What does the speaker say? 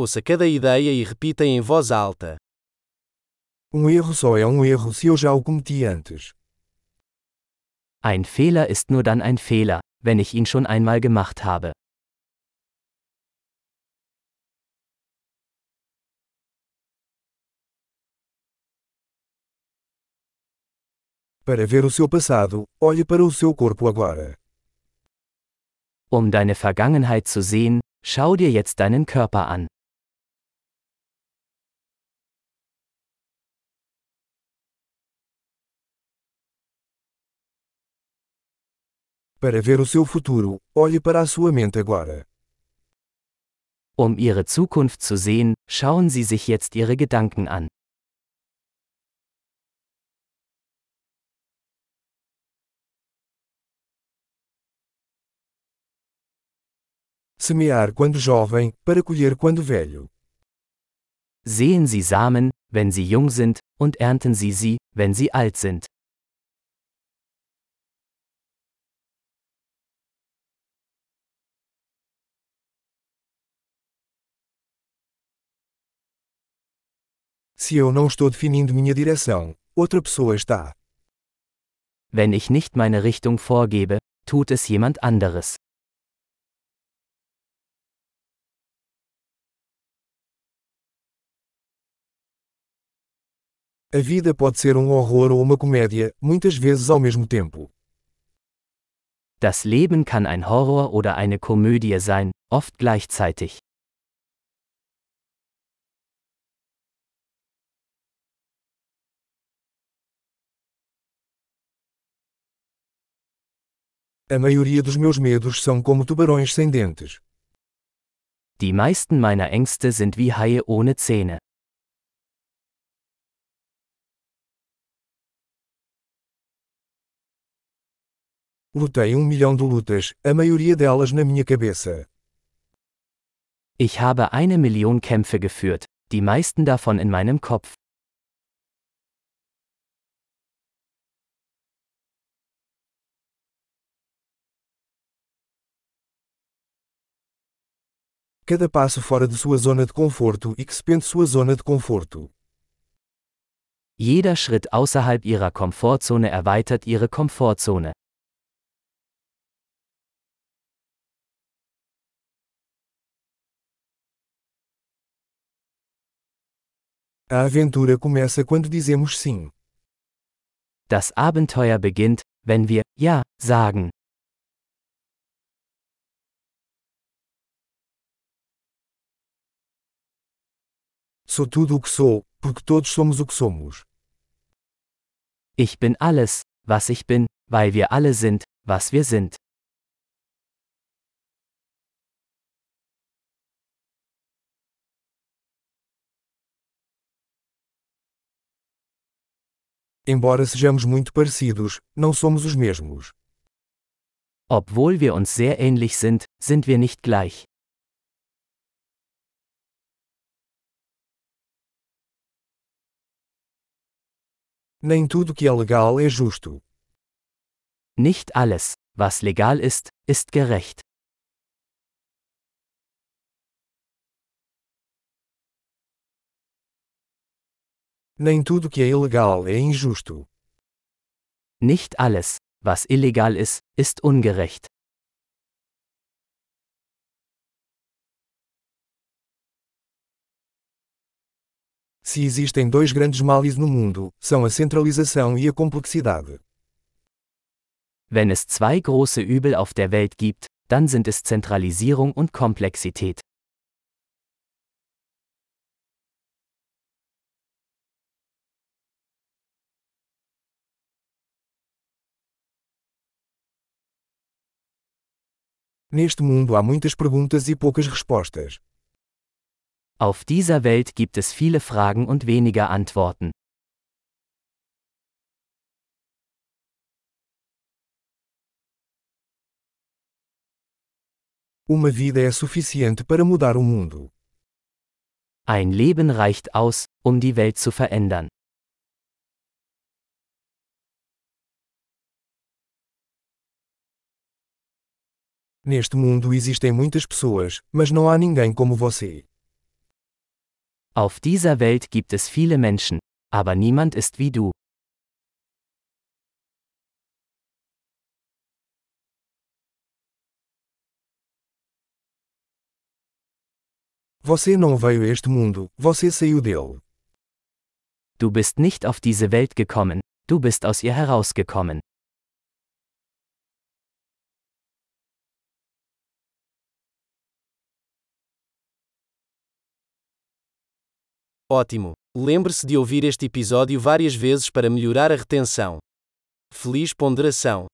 Ouça cada ideia e repita em voz alta. Um erro só é um erro se eu já o cometi antes. Ein Fehler ist nur dann ein Fehler, wenn ich ihn schon einmal gemacht habe. Para ver o seu passado, olhe para o seu corpo agora. Um deine Vergangenheit zu sehen, schau dir jetzt deinen Körper an. Para ver o seu futuro, olhe para a sua mente agora. Um ihre Zukunft zu sehen, schauen Sie sich jetzt Ihre Gedanken an. Semear quando jovem, para colher quando velho. Sehen Sie Samen, wenn sie jung sind, und ernten Sie sie, wenn sie alt sind. Se eu não estou definindo minha direção, outra pessoa está. Wenn ich nicht meine Richtung vorgebe, tut es jemand anderes. A vida pode ser um horror ou uma comédia, muitas vezes ao mesmo tempo. Das Leben kann ein Horror oder eine Komödie sein, oft gleichzeitig. A maioria dos meus medos são como tubarões sem dentes. Die meisten meiner Ängste sind wie Haie ohne Zähne. Lutei um milhão de lutas, a maioria delas na minha cabeça. Ich habe eine Million Kämpfe geführt, die meisten davon in meinem Kopf. Cada passo fora de sua zona de conforto expande sua zona de conforto. Jeder Schritt außerhalb ihrer Komfortzone erweitert ihre Komfortzone. A aventura começa quando dizemos sim. Das Abenteuer beginnt, wenn wir Ja sagen. Sou tudo o que sou, porque todos somos o que somos. Ich bin alles, was ich bin, weil wir alle sind, was wir sind. Embora sejamos muito parecidos, não somos os mesmos. Obwohl wir uns sehr ähnlich sind, sind wir nicht gleich. Nem tudo que é legal é justo. Nicht alles, was legal ist, ist gerecht. Nem tudo que é ilegal é injusto. Nicht alles, was illegal ist, ist ungerecht. Se existem dois grandes males no mundo, são a centralização e a complexidade. Wenn es zwei große Übel auf der Welt gibt, dann sind es Zentralisierung und Komplexität. Neste mundo há muitas perguntas e poucas respostas. Auf dieser Welt gibt es viele Fragen und weniger Antworten. Uma vida é suficiente para mudar o mundo. Ein Leben reicht aus, um die Welt zu verändern. Neste mundo existem muitas pessoas, mas não há ninguém como você. Auf dieser Welt gibt es viele Menschen, aber niemand ist wie du. Você não veio a este mundo, você saiu dele. Du bist nicht auf diese Welt gekommen, du bist aus ihr herausgekommen. Ótimo! Lembre-se de ouvir este episódio várias vezes para melhorar a retenção. Feliz ponderação!